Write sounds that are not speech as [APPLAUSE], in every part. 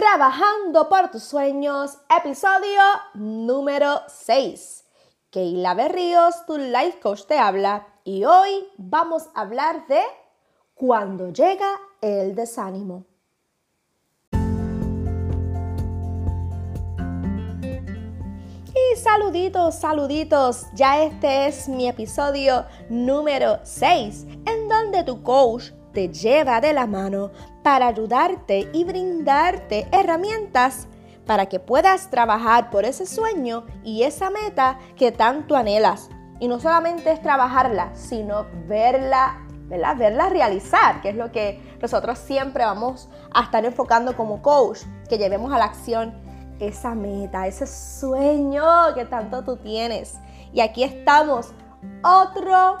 Trabajando por tus sueños, episodio número 6. Keila Berríos, tu life coach, te habla y hoy vamos a hablar de cuando llega el desánimo. Y saluditos, saluditos, ya este es mi episodio número 6, en donde tu coach te lleva de la mano para ayudarte y brindarte herramientas para que puedas trabajar por ese sueño y esa meta que tanto anhelas. Y no solamente es trabajarla, sino verla, ¿verdad? Verla realizar, que es lo que nosotros siempre vamos a estar enfocando como coach, que llevemos a la acción esa meta, ese sueño que tanto tú tienes. Y aquí estamos, otro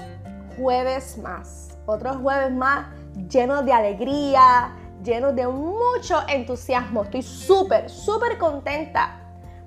jueves más, otro jueves más lleno de alegría, lleno de mucho entusiasmo. Estoy súper, súper contenta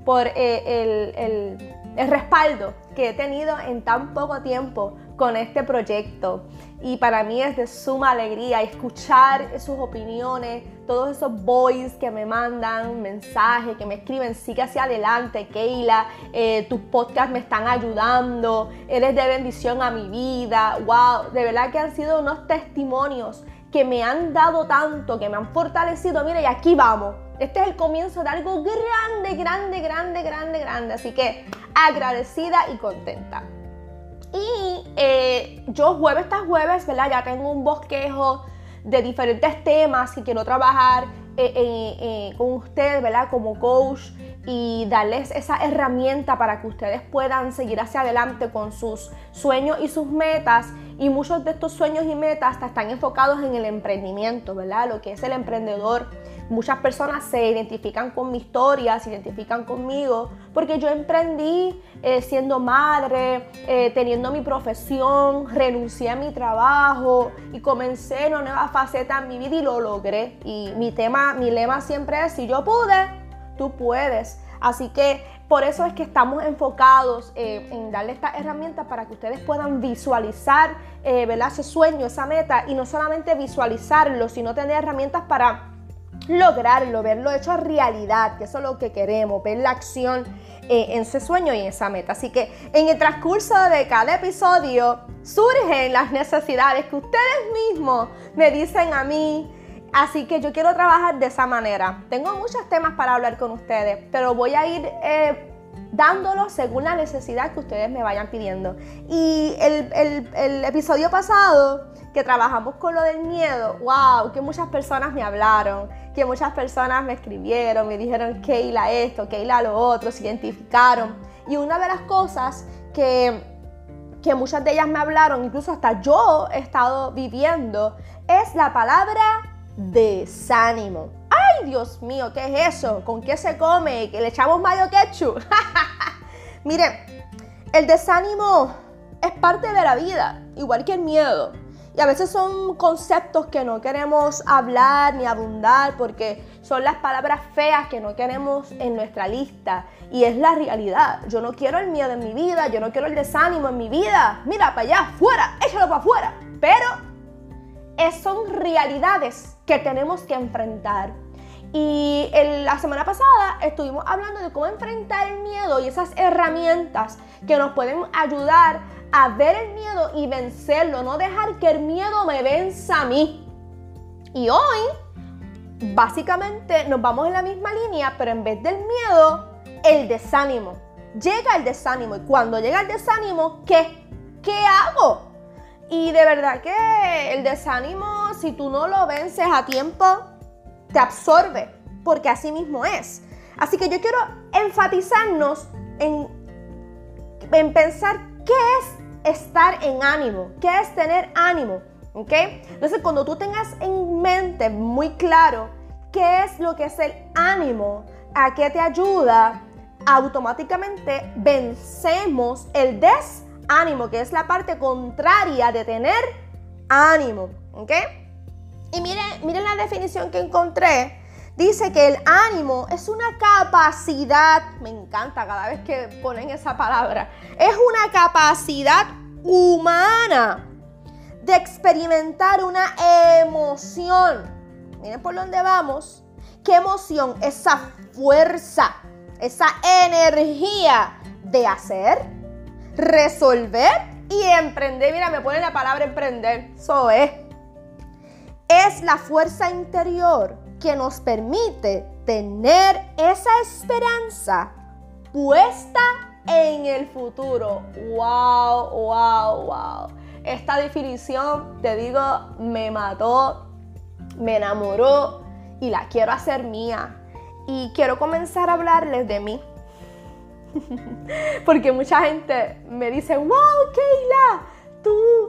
por eh, el, el respaldo que he tenido en tan poco tiempo con este proyecto. Y para mí es de suma alegría escuchar sus opiniones, todos esos boys que me mandan mensajes, que me escriben, sigue hacia adelante, Keila, eh, tus podcasts me están ayudando, eres de bendición a mi vida. Wow, de verdad que han sido unos testimonios que me han dado tanto, que me han fortalecido. Mira, y aquí vamos. Este es el comienzo de algo grande, grande, grande, grande, grande. Así que agradecida y contenta. Y eh, yo jueves tras jueves, ¿verdad? Ya tengo un bosquejo de diferentes temas que quiero trabajar eh, eh, con ustedes, ¿verdad? Como coach y darles esa herramienta para que ustedes puedan seguir hacia adelante con sus sueños y sus metas. Y muchos de estos sueños y metas están enfocados en el emprendimiento, ¿verdad? Lo que es el emprendedor Muchas personas se identifican con mi historia, se identifican conmigo, porque yo emprendí eh, siendo madre, eh, teniendo mi profesión, renuncié a mi trabajo y comencé una nueva faceta en mi vida y lo logré. Y mi tema, mi lema siempre es, si yo pude, tú puedes. Así que por eso es que estamos enfocados eh, en darle estas herramientas para que ustedes puedan visualizar ese sueño, esa meta, y no solamente visualizarlo, sino tener herramientas para lograrlo, verlo hecho realidad, que eso es lo que queremos, ver la acción eh, en ese sueño y en esa meta. Así que en el transcurso de cada episodio surgen las necesidades que ustedes mismos me dicen a mí. Así que yo quiero trabajar de esa manera. Tengo muchos temas para hablar con ustedes, pero voy a ir eh, dándolo según la necesidad que ustedes me vayan pidiendo. Y el, episodio pasado que trabajamos con lo del miedo, wow, que muchas personas me hablaron, que muchas personas me escribieron, me dijeron Keila esto, Keila lo otro, se identificaron. Y una de las cosas que, que muchas de ellas me hablaron, incluso hasta yo he estado viviendo, es la palabra desánimo. Dios mío, ¿qué es eso? ¿Con qué se come? ¿Que le echamos mayo ketchup? [LAUGHS] Miren, el desánimo es parte de la vida, igual que el miedo. Y a veces son conceptos que no queremos hablar ni abundar porque son las palabras feas que no queremos en nuestra lista. Y es la realidad. Yo no quiero el miedo en mi vida, yo no quiero el desánimo en mi vida. Mira, para allá, fuera, échalo para afuera. Pero son realidades que tenemos que enfrentar. Y la semana pasada estuvimos hablando de cómo enfrentar el miedo y esas herramientas que nos pueden ayudar a ver el miedo y vencerlo, no dejar que el miedo me venza a mí. Y hoy, básicamente, nos vamos en la misma línea, pero en vez del miedo, el desánimo. Llega el desánimo y cuando llega el desánimo, ¿qué? ¿Qué hago? Y de verdad que el desánimo, si tú no lo vences a tiempo, te absorbe, porque así mismo es. Así que yo quiero enfatizarnos en, en pensar qué es estar en ánimo, qué es tener ánimo. ¿Ok? Entonces, cuando tú tengas en mente muy claro qué es lo que es el ánimo, a qué te ayuda, automáticamente vencemos el desánimo, que es la parte contraria de tener ánimo. ¿Ok? Y miren, miren la definición que encontré. Dice que el ánimo es una capacidad, me encanta cada vez que ponen esa palabra, es una capacidad humana de experimentar una emoción. Miren por dónde vamos, ¿Qué emoción? Esa fuerza, esa energía de hacer, resolver y emprender. Mira, me pone la palabra emprender. Eso es. Es la fuerza interior que nos permite tener esa esperanza puesta en el futuro. ¡Wow! ¡Wow! ¡Wow! Esta definición, te digo, me mató, me enamoró y la quiero hacer mía. Y quiero comenzar a hablarles de mí. [LAUGHS] Porque mucha gente me dice, wow, Keila, tú,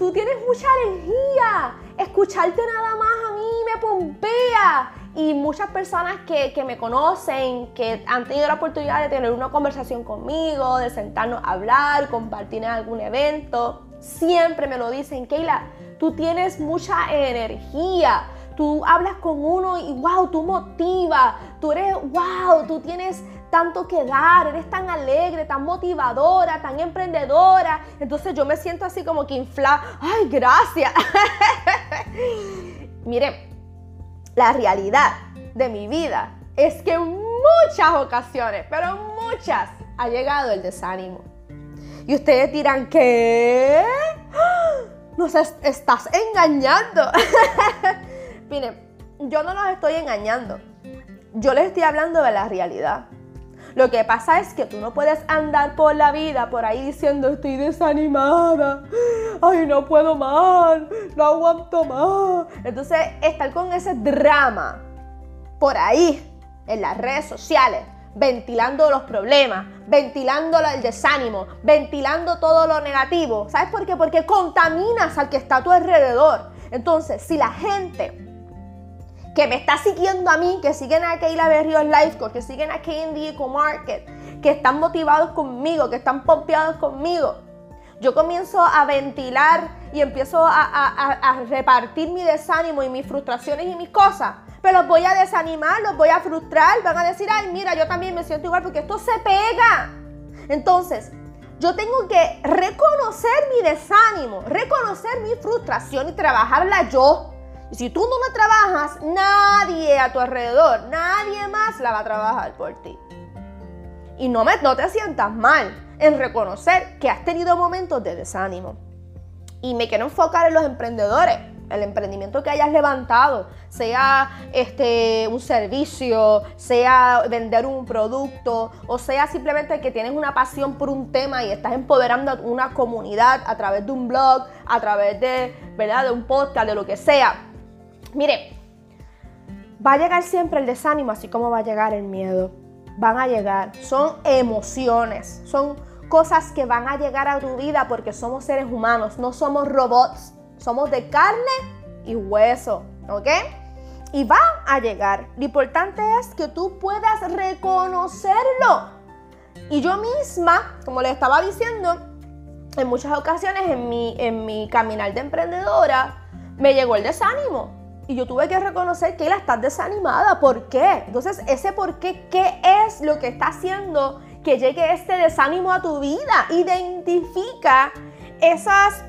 tú tienes mucha energía. Escucharte nada más a mí me pompea. Y muchas personas que, que, me conocen, que han tenido la oportunidad de tener una conversación conmigo, de sentarnos a hablar, compartir en algún evento, siempre me lo dicen, Keila, tú tienes mucha energía. Tú hablas con uno y wow, tú motivas. Tú eres wow, tú tienes tanto que dar, eres tan alegre, tan motivadora, tan emprendedora. Entonces yo me siento así como que infla. Ay, gracias. [LAUGHS] Mire, la realidad de mi vida es que en muchas ocasiones, pero muchas, ha llegado el desánimo. Y ustedes dirán, ¿qué? Nos estás engañando. [LAUGHS] Miren, yo no los estoy engañando. Yo les estoy hablando de la realidad. Lo que pasa es que tú no puedes andar por la vida por ahí diciendo estoy desanimada, ay no puedo más, no aguanto más. Entonces estar con ese drama por ahí en las redes sociales, ventilando los problemas, ventilando el desánimo, ventilando todo lo negativo. ¿Sabes por qué? Porque contaminas al que está a tu alrededor. Entonces, si la gente que me está siguiendo a mí, que siguen a Keila Berrios Life Coach, que siguen a Candy Eco Market, que están motivados conmigo, que están pompeados conmigo. Yo comienzo a ventilar y empiezo a, repartir mi desánimo y mis frustraciones y mis cosas. Pero los voy a desanimar, los voy a frustrar, van a decir, ay, mira, yo también me siento igual porque esto se pega. Entonces, yo tengo que reconocer mi desánimo, reconocer mi frustración y trabajarla yo y si tú no la trabajas, nadie a tu alrededor, nadie más la va a trabajar por ti. Y no, te sientas mal en reconocer que has tenido momentos de desánimo. Y me quiero enfocar en los emprendedores, el emprendimiento que hayas levantado, sea este, un servicio, sea vender un producto, o sea simplemente que tienes una pasión por un tema y estás empoderando a una comunidad a través de un blog, a través de, ¿verdad? de un podcast, de lo que sea Mire, va a llegar siempre el desánimo, así como va a llegar el miedo. Van a llegar, son emociones, son cosas que van a llegar a tu vida porque somos seres humanos, no somos robots, somos de carne y hueso, ¿ok? Y va a llegar. Lo importante es que tú puedas reconocerlo. Y yo misma, como le estaba diciendo, en muchas ocasiones en mi, en mi caminar de emprendedora, me llegó el desánimo y yo tuve que reconocer que la estás desanimada. ¿Por qué? Entonces, ese por qué, ¿qué es lo que está haciendo que llegue este desánimo a tu vida? Identifica esas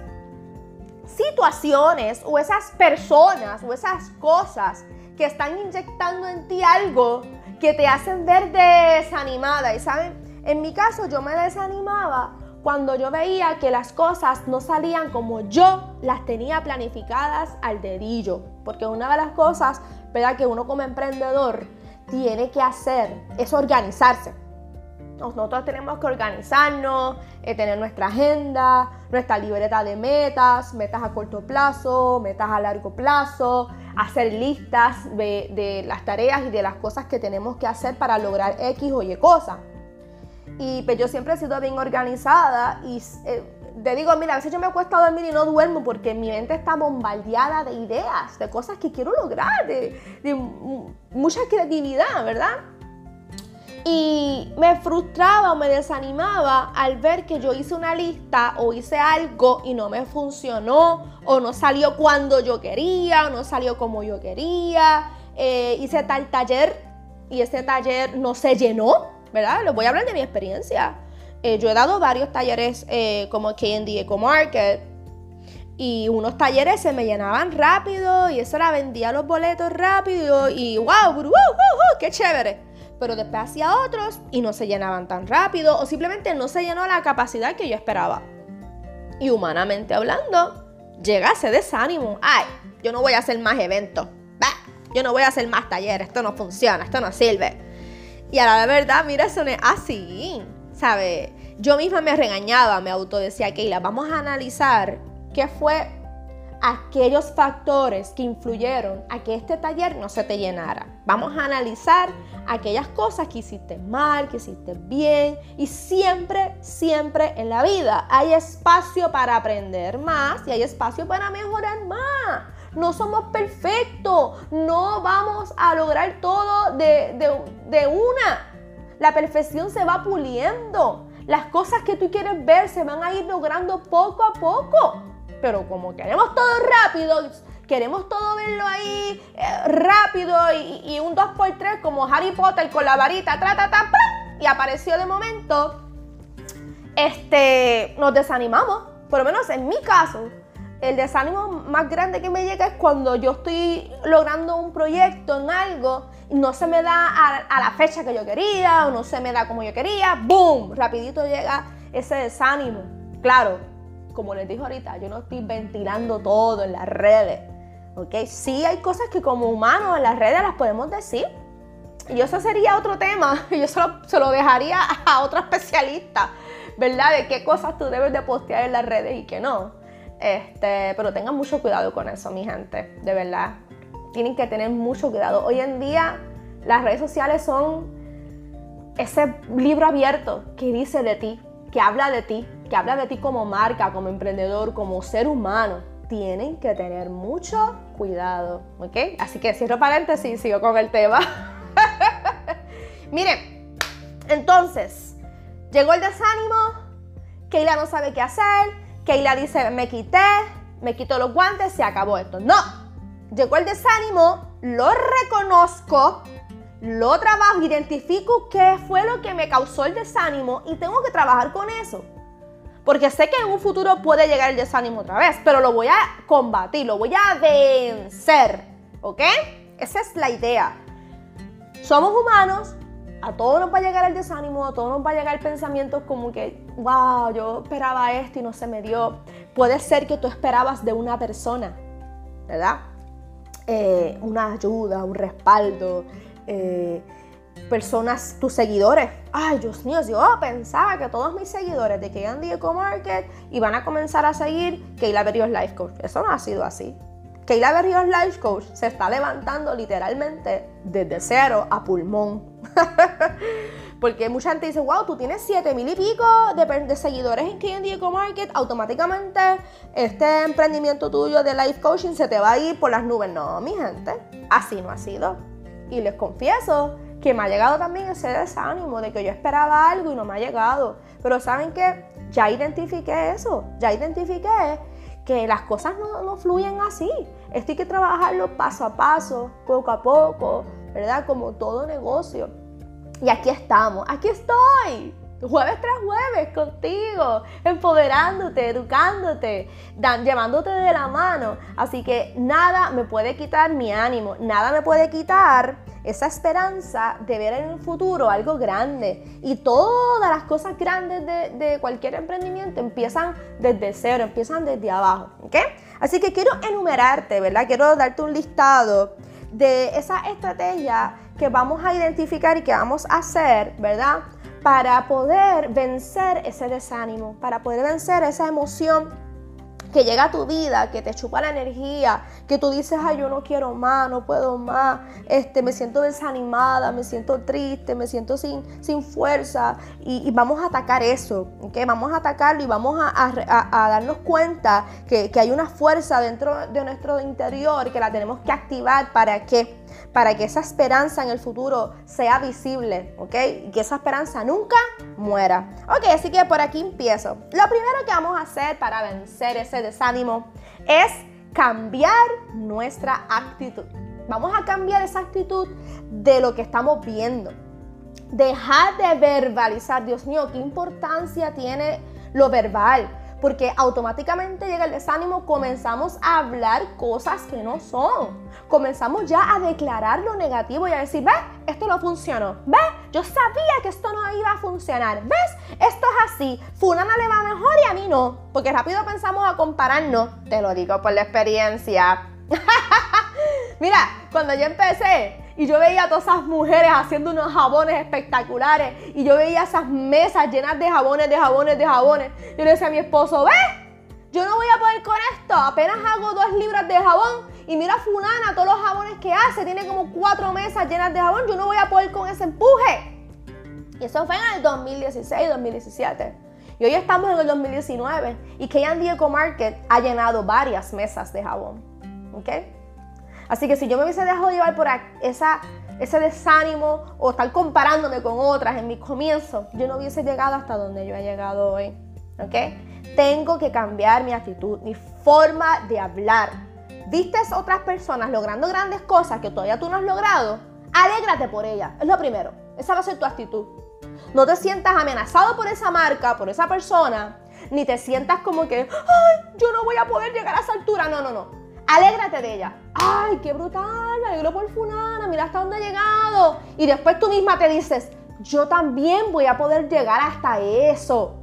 situaciones o esas personas o esas cosas que están inyectando en ti algo que te hacen ver desanimada. Y saben, en mi caso yo me desanimaba cuando yo veía que las cosas no salían como yo las tenía planificadas al dedillo. Porque una de las cosas ¿verdad? que uno como emprendedor tiene que hacer es organizarse. Nosotros tenemos que organizarnos, eh, tener nuestra agenda, nuestra libreta de metas, metas a corto plazo, metas a largo plazo, hacer listas de, de las tareas y de las cosas que tenemos que hacer para lograr X o Y cosas. Y pues yo siempre he sido bien organizada y eh, te digo, mira, a veces yo me acuesto a dormir y no duermo porque mi mente está bombardeada de ideas, de cosas que quiero lograr, de, mucha creatividad, ¿verdad? Y me frustraba o me desanimaba al ver que yo hice una lista o hice algo y no me funcionó o no salió cuando yo quería o no salió como yo quería. Eh, hice tal taller y ese taller no se llenó ¿verdad? Les voy a hablar de mi experiencia. Eh, yo he dado varios talleres eh, como KD Eco Market y unos talleres se me llenaban rápido y eso era vendía los boletos rápido y wow, wow, qué chévere. Pero después hacía otros y no se llenaban tan rápido o simplemente no se llenó la capacidad que yo esperaba. Y humanamente hablando, llega ese desánimo. Ay, yo no voy a hacer más eventos. yo no voy a hacer más talleres. Esto no funciona, esto no sirve. Y a la verdad, mira, eso no es así. ¿Sabe? Yo misma me regañaba, me autodecía, Keila, vamos a analizar ¿Qué fue aquellos factores que influyeron a que este taller no se te llenara. Vamos a analizar aquellas cosas que hiciste mal, que hiciste bien y siempre, siempre en la vida hay espacio para aprender más y hay espacio para mejorar más. No somos perfectos, no vamos a lograr todo de, de una. La perfección se va puliendo. Las cosas que tú quieres ver se van a ir logrando poco a poco pero como queremos todo rápido, queremos todo verlo ahí eh, rápido y, un 2x3 como Harry Potter con la varita, tra, tra, y apareció de momento, este, nos desanimamos. Por lo menos en mi caso, el desánimo más grande que me llega es cuando yo estoy logrando un proyecto en algo no se me da a, la fecha que yo quería o no se me da como yo quería, ¡boom! Rapidito llega ese desánimo. Claro, como les dije ahorita, yo no estoy ventilando todo en las redes. ¿Ok? Sí hay cosas que como humanos en las redes las podemos decir. Y eso sería otro tema. [LAUGHS] Yo se lo dejaría a otro especialista, ¿verdad? De qué cosas tú debes de postear en las redes y qué no. Este, pero tengan mucho cuidado con eso, mi gente. De verdad. Tienen que tener mucho cuidado. Hoy en día las redes sociales son ese libro abierto que dice de ti, que habla de ti, que habla de ti como marca, como emprendedor, como ser humano, tienen que tener mucho cuidado, ¿ok? Así que cierro paréntesis y sigo con el tema. [LAUGHS] Miren, entonces, llegó el desánimo, Keila no sabe qué hacer, Keila dice, me quité, me quito los guantes, se acabó esto. No, llegó el desánimo, lo reconozco, lo trabajo, identifico qué fue lo que me causó el desánimo y tengo que trabajar con eso. Porque sé que en un futuro puede llegar el desánimo otra vez, pero lo voy a combatir, lo voy a vencer. ¿Ok? Esa es la idea. Somos humanos, a todos nos va a llegar el desánimo, a todos nos va a llegar pensamientos como que, wow, yo esperaba esto y no se me dio. Puede ser que tú esperabas de una persona, ¿verdad? Eh, una ayuda, un respaldo, eh, personas, tus seguidores. Ay, Dios mío, yo pensaba que todos mis seguidores de K&D Eco Market iban a comenzar a seguir Keila Berrios Life Coach. Eso no ha sido así. Keila Berrios Life Coach se está levantando literalmente desde cero a pulmón. [LAUGHS] Porque mucha gente dice, wow, tú tienes 7 mil y pico de, seguidores en K&D Eco Market, automáticamente este emprendimiento tuyo de life coaching se te va a ir por las nubes. No, mi gente, así no ha sido. Y les confieso que me ha llegado también ese desánimo de que yo esperaba algo y no me ha llegado. Pero saben que ya identifiqué eso, ya identifiqué que las cosas no, no, fluyen así. Esto hay que trabajarlo paso a paso, poco a poco, ¿verdad? Como todo negocio. Y aquí estamos, aquí estoy jueves tras jueves contigo, empoderándote, educándote, dan, llevándote de la mano. Así que nada me puede quitar mi ánimo, nada me puede quitar esa esperanza de ver en el futuro algo grande. Y todas las cosas grandes de, cualquier emprendimiento empiezan desde cero, empiezan desde abajo. Así que quiero enumerarte, ¿verdad? Quiero darte un listado de esa estrategia que vamos a identificar y que vamos a hacer, ¿verdad? para poder vencer ese desánimo, para poder vencer esa emoción que llega a tu vida, que te chupa la energía, que tú dices, ay, yo no quiero más, no puedo más, este, me siento desanimada, me siento triste, me siento sin, sin fuerza, y, vamos a atacar eso, ¿okay? Vamos a atacarlo y vamos a, darnos cuenta que, que, hay una fuerza dentro de nuestro interior que la tenemos que activar para que para que esa esperanza en el futuro sea visible, ¿ok? Y que esa esperanza nunca muera. Ok, así que por aquí empiezo. Lo primero que vamos a hacer para vencer ese desánimo es cambiar nuestra actitud. Vamos a cambiar esa actitud de lo que estamos viendo. Dejar de verbalizar, Dios mío, qué importancia tiene lo verbal. Porque automáticamente llega el desánimo, comenzamos a hablar cosas que no son. Comenzamos ya a declarar lo negativo y a decir, ¿ves? Esto no funcionó. ¿Ves? Yo sabía que esto no iba a funcionar. ¿Ves? Esto es así. Fulana le va mejor y a mí no. Porque rápido pensamos a compararnos. Te lo digo por la experiencia. [LAUGHS] Mira, cuando yo empecé, y yo veía a todas esas mujeres haciendo unos jabones espectaculares. Y yo veía esas mesas llenas de jabones, de jabones, de jabones. Yo le decía a mi esposo, ¿ves? Yo no voy a poder con esto. Apenas hago dos libras de jabón. Y mira Fulana, todos los jabones que hace. Tiene como cuatro mesas llenas de jabón. Yo no voy a poder con ese empuje. Y eso fue en el 2016, 2017. Y hoy estamos en el 2019. Y K&D Eco Market ha llenado varias mesas de jabón. ¿Ok? Así que si yo me hubiese dejado llevar por esa, ese desánimo o estar comparándome con otras en mis comienzos, yo no hubiese llegado hasta donde yo he llegado hoy. ¿Ok? Tengo que cambiar mi actitud, mi forma de hablar. ¿Vistes otras personas logrando grandes cosas que todavía tú no has logrado? Alégrate por ellas. Es lo primero. Esa va a ser tu actitud. No te sientas amenazado por esa marca, por esa persona, ni te sientas como que, ay, yo no voy a poder llegar a esa altura. No, no, no. Alégrate de ella. ¡Ay, qué brutal! Me alegro por fulana, mira hasta dónde ha llegado. Y después tú misma te dices, yo también voy a poder llegar hasta eso.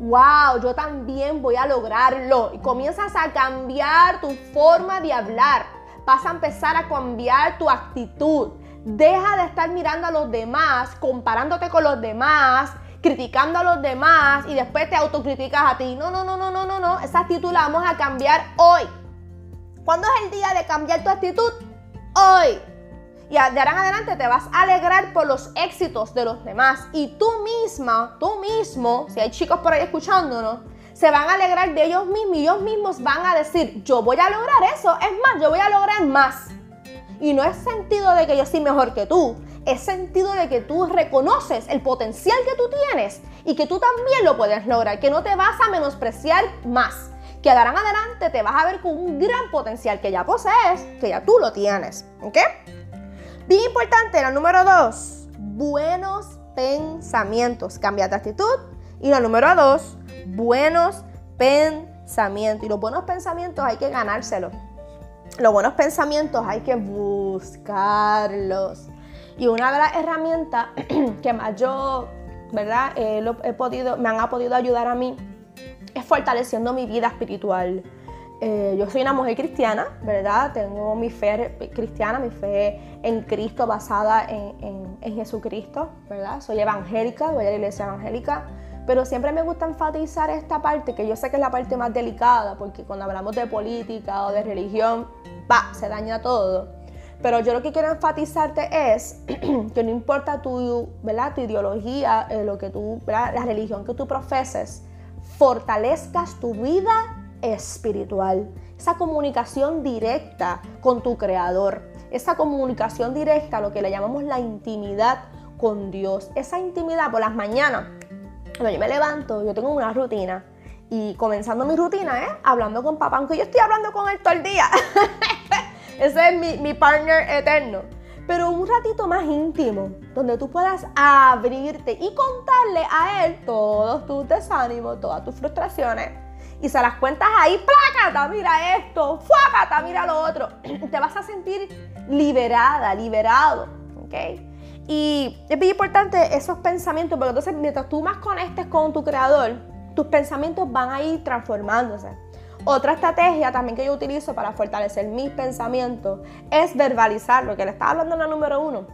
¡Wow! Yo también voy a lograrlo. Y comienzas a cambiar tu forma de hablar. Vas a empezar a cambiar tu actitud. Deja de estar mirando a los demás, comparándote con los demás, criticando a los demás y después te autocriticas a ti. No, no, no, no, no, no, no. Esa actitud la vamos a cambiar hoy. ¿Cuándo es el día de cambiar tu actitud? Hoy. Y de ahora en adelante te vas a alegrar por los éxitos de los demás. Y tú misma, tú mismo, si hay chicos por ahí escuchándonos, se van a alegrar de ellos mismos y ellos mismos van a decir, yo voy a lograr eso. Es más, yo voy a lograr más. Y no es sentido de que yo soy mejor que tú. Es sentido de que tú reconoces el potencial que tú tienes y que tú también lo puedes lograr, que no te vas a menospreciar más que adelante te vas a ver con un gran potencial que ya posees, que ya tú lo tienes. ¿Ok? Bien importante, la número dos, buenos pensamientos. Cambia de actitud. Y la número dos, buenos pensamientos. Y los buenos pensamientos hay que ganárselos. Los buenos pensamientos hay que buscarlos. Y una de las herramientas [CLEARS THROAT] que más yo, ¿verdad? he podido, me han podido ayudar a mí es fortaleciendo mi vida espiritual. Eh, yo soy una mujer cristiana, ¿verdad? Tengo mi fe cristiana, mi fe en Cristo basada en, en, Jesucristo, ¿verdad? Soy evangélica, voy a la iglesia evangélica, pero siempre me gusta enfatizar esta parte, que yo sé que es la parte más delicada, porque cuando hablamos de política o de religión, ¡pa! se daña todo. Pero yo lo que quiero enfatizarte es [CLEARS THROAT] que no importa tu, ¿verdad? tu ideología, eh, lo que tú, la religión que tú profeses, fortalezcas tu vida espiritual, esa comunicación directa con tu creador, esa comunicación directa, lo que le llamamos la intimidad con Dios, esa intimidad por las mañanas. Cuando yo me levanto, yo tengo una rutina y comenzando mi rutina, ¿eh? Hablando con papá, aunque yo estoy hablando con él todo el día. [LAUGHS] Ese es mi, mi partner eterno pero un ratito más íntimo, donde tú puedas abrirte y contarle a él todos tus desánimos, todas tus frustraciones. Y se las cuentas ahí, plácata, mira esto, fuácata, mira lo otro. [CLEARS THROAT] Te vas a sentir liberada, liberado, ¿ok? Y es bien importante esos pensamientos, porque entonces mientras tú más conectes con tu creador, tus pensamientos van a ir transformándose. Otra estrategia también que yo utilizo para fortalecer mis pensamientos es verbalizar lo que le estaba hablando en la número uno.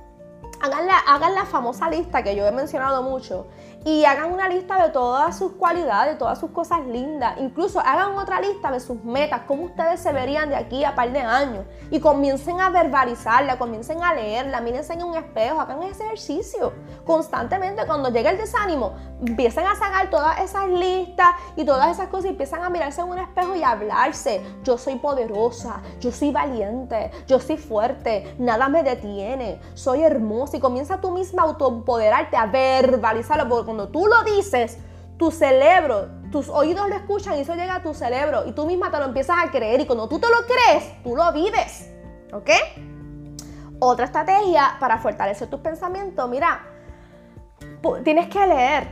Hagan la, hagan la famosa lista que yo he mencionado mucho y hagan una lista de todas sus cualidades, de todas sus cosas lindas. Incluso hagan otra lista de sus metas, cómo ustedes se verían de aquí a par de años. Y comiencen a verbalizarla, comiencen a leerla, mírense en un espejo, hagan ese ejercicio. Constantemente cuando llegue el desánimo, empiecen a sacar todas esas listas y todas esas cosas y empiezan a mirarse en un espejo y a hablarse. Yo soy poderosa, yo soy valiente, yo soy fuerte, nada me detiene, soy hermosa. Y comienza tú misma a autoempoderarte, a verbalizarlo cuando tú lo dices, tu cerebro, tus oídos lo escuchan y eso llega a tu cerebro y tú misma te lo empiezas a creer y cuando tú te lo crees, tú lo vives. ¿Ok? Otra estrategia para fortalecer tus pensamientos, mira, tienes que leer,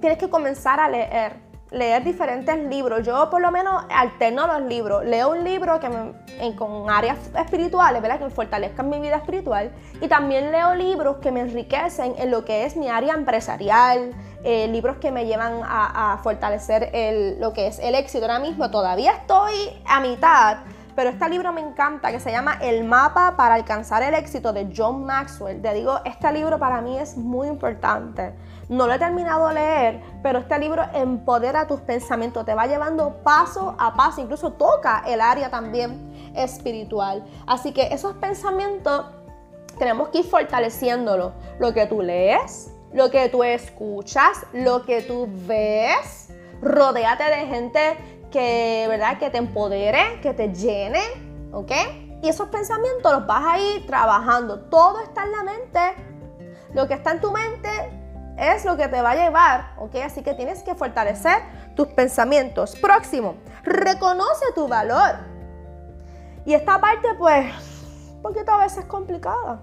tienes que comenzar a leer. Leer diferentes libros. Yo por lo menos alterno los libros. Leo un libro que me, con áreas espirituales, ¿verdad? Que me fortalezcan mi vida espiritual. Y también leo libros que me enriquecen en lo que es mi área empresarial. Eh, libros que me llevan a, fortalecer el, lo que es el éxito. Ahora mismo todavía estoy a mitad. Pero este libro me encanta, que se llama El mapa para alcanzar el éxito de John Maxwell. Te digo, este libro para mí es muy importante no lo he terminado de leer, pero este libro empodera tus pensamientos, te va llevando paso a paso, incluso toca el área también espiritual. Así que esos pensamientos tenemos que ir fortaleciéndolos. Lo que tú lees, lo que tú escuchas, lo que tú ves, rodéate de gente que, ¿verdad? que te empodere, que te llene, ¿ok? Y esos pensamientos los vas a ir trabajando. Todo está en la mente. Lo que está en tu mente es lo que te va a llevar, ¿ok? Así que tienes que fortalecer tus pensamientos. Próximo, reconoce tu valor. Y esta parte, pues, un poquito a veces complicada.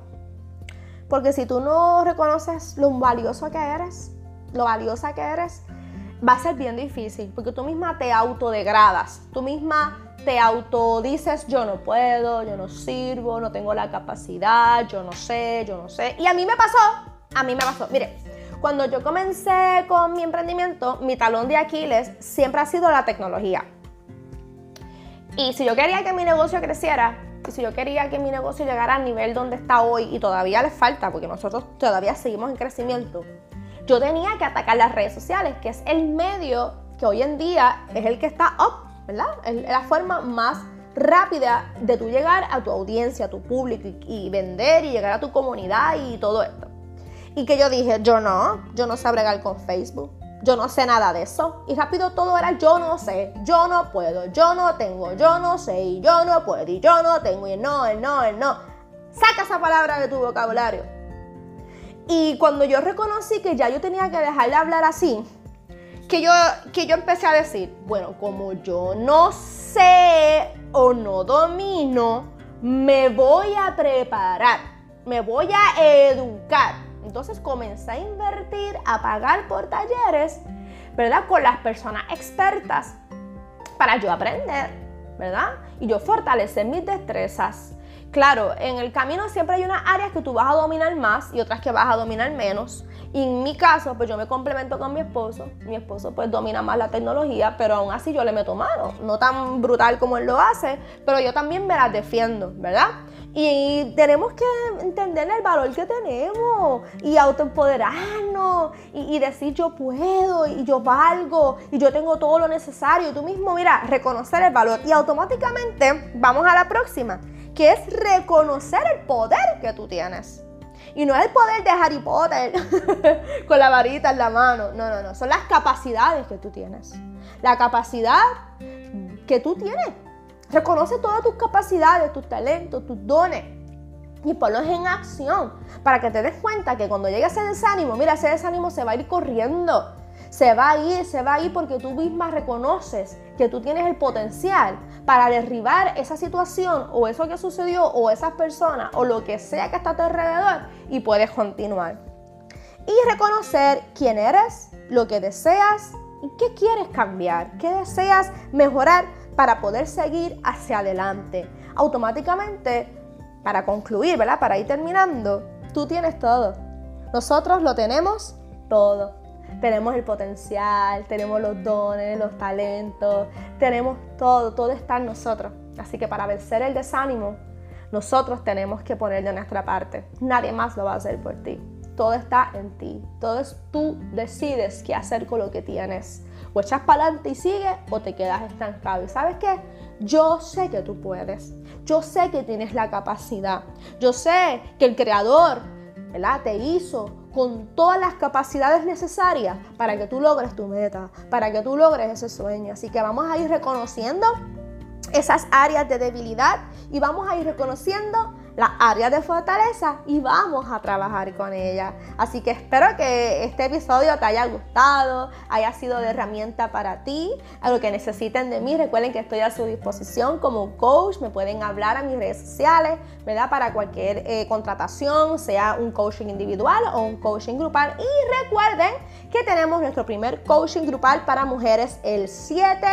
Porque si tú no reconoces lo valioso que eres, lo valiosa que eres, va a ser bien difícil. Porque tú misma te autodegradas. Tú misma te autodices, yo no puedo, yo no sirvo, no tengo la capacidad, yo no sé, yo no sé. Y a mí me pasó, a mí me pasó. Mire, cuando yo comencé con mi emprendimiento, mi talón de Aquiles siempre ha sido la tecnología. Y si yo quería que mi negocio creciera, y si yo quería que mi negocio llegara al nivel donde está hoy, y todavía le falta, porque nosotros todavía seguimos en crecimiento, yo tenía que atacar las redes sociales, que es el medio que hoy en día es el que está up, ¿verdad? Es la forma más rápida de tú llegar a tu audiencia, a tu público y vender y llegar a tu comunidad y todo esto. Y que yo dije, yo no, yo no sé bregar con Facebook. Yo no sé nada de eso. Y rápido todo era yo no sé, yo no puedo, yo no tengo, yo no sé, y yo no puedo, y yo no tengo, y no, el no, el no. Saca esa palabra de tu vocabulario. Y cuando yo reconocí que ya yo tenía que dejar de hablar así, que yo, que yo empecé a decir, bueno, como yo no sé o no domino, me voy a preparar, me voy a educar entonces comencé a invertir, a pagar por talleres, ¿verdad? Con las personas expertas para yo aprender, ¿verdad? Y yo fortalecer mis destrezas. Claro, en el camino siempre hay unas áreas que tú vas a dominar más y otras que vas a dominar menos. Y en mi caso, pues yo me complemento con mi esposo. Mi esposo pues domina más la tecnología, pero aún así yo le meto mano. No tan brutal como él lo hace, pero yo también me las defiendo, ¿verdad? Y tenemos que entender el valor que tenemos y autoempoderarnos y, y, decir yo puedo y yo valgo y yo tengo todo lo necesario. Tú mismo, mira, reconocer el valor. Y automáticamente vamos a la próxima, que es reconocer el poder que tú tienes. Y no es el poder de Harry Potter [LAUGHS] con la varita en la mano. No, no, no. Son las capacidades que tú tienes. La capacidad que tú tienes Reconoce todas tus capacidades, tus talentos, tus dones y ponlos en acción para que te des cuenta que cuando llegue ese desánimo, mira, ese desánimo se va a ir corriendo. Se va a ir, se va a ir porque tú misma reconoces que tú tienes el potencial para derribar esa situación o eso que sucedió o esas personas o lo que sea que está a tu alrededor y puedes continuar. Y reconocer quién eres, lo que deseas y qué quieres cambiar, qué deseas mejorar para poder seguir hacia adelante. Automáticamente, para concluir, ¿verdad? Para ir terminando, tú tienes todo. Nosotros lo tenemos todo. Tenemos el potencial, tenemos los dones, los talentos, tenemos todo, todo está en nosotros. Así que para vencer el desánimo, nosotros tenemos que poner de nuestra parte. Nadie más lo va a hacer por ti. Todo está en ti. Todo es tú decides qué hacer con lo que tienes. O echas para adelante y sigue o te quedas estancado. ¿Y sabes qué? Yo sé que tú puedes. Yo sé que tienes la capacidad. Yo sé que el creador ¿verdad? te hizo con todas las capacidades necesarias para que tú logres tu meta, para que tú logres ese sueño. Así que vamos a ir reconociendo esas áreas de debilidad y vamos a ir reconociendo las áreas de fortaleza y vamos a trabajar con ella. Así que espero que este episodio te haya gustado, haya sido de herramienta para ti, a lo que necesiten de mí. Recuerden que estoy a su disposición como coach, me pueden hablar a mis redes sociales, ¿verdad? Para cualquier eh, contratación, sea un coaching individual o un coaching grupal. Y recuerden que tenemos nuestro primer coaching grupal para mujeres el 7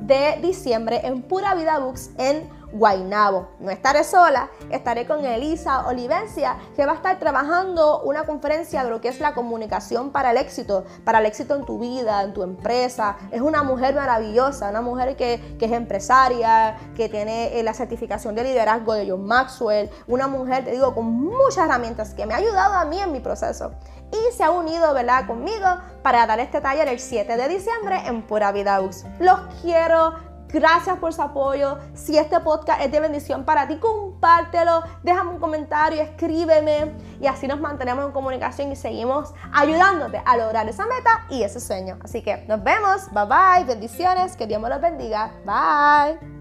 de diciembre en Pura Vida Books en Guainabo. No estaré sola, estaré con Elisa Olivencia, que va a estar trabajando una conferencia de lo que es la comunicación para el éxito, para el éxito en tu vida, en tu empresa. Es una mujer maravillosa, una mujer que, es empresaria, que tiene eh, la certificación de liderazgo de John Maxwell, una mujer, te digo, con muchas herramientas que me ha ayudado a mí en mi proceso. Y se ha unido, ¿verdad?, conmigo para dar este taller el 7 de diciembre en Pura Vida Los quiero, Gracias por su apoyo. Si este podcast es de bendición para ti, compártelo, déjame un comentario, escríbeme y así nos mantenemos en comunicación y seguimos ayudándote a lograr esa meta y ese sueño. Así que nos vemos. Bye bye. Bendiciones. Que Dios me los bendiga. Bye.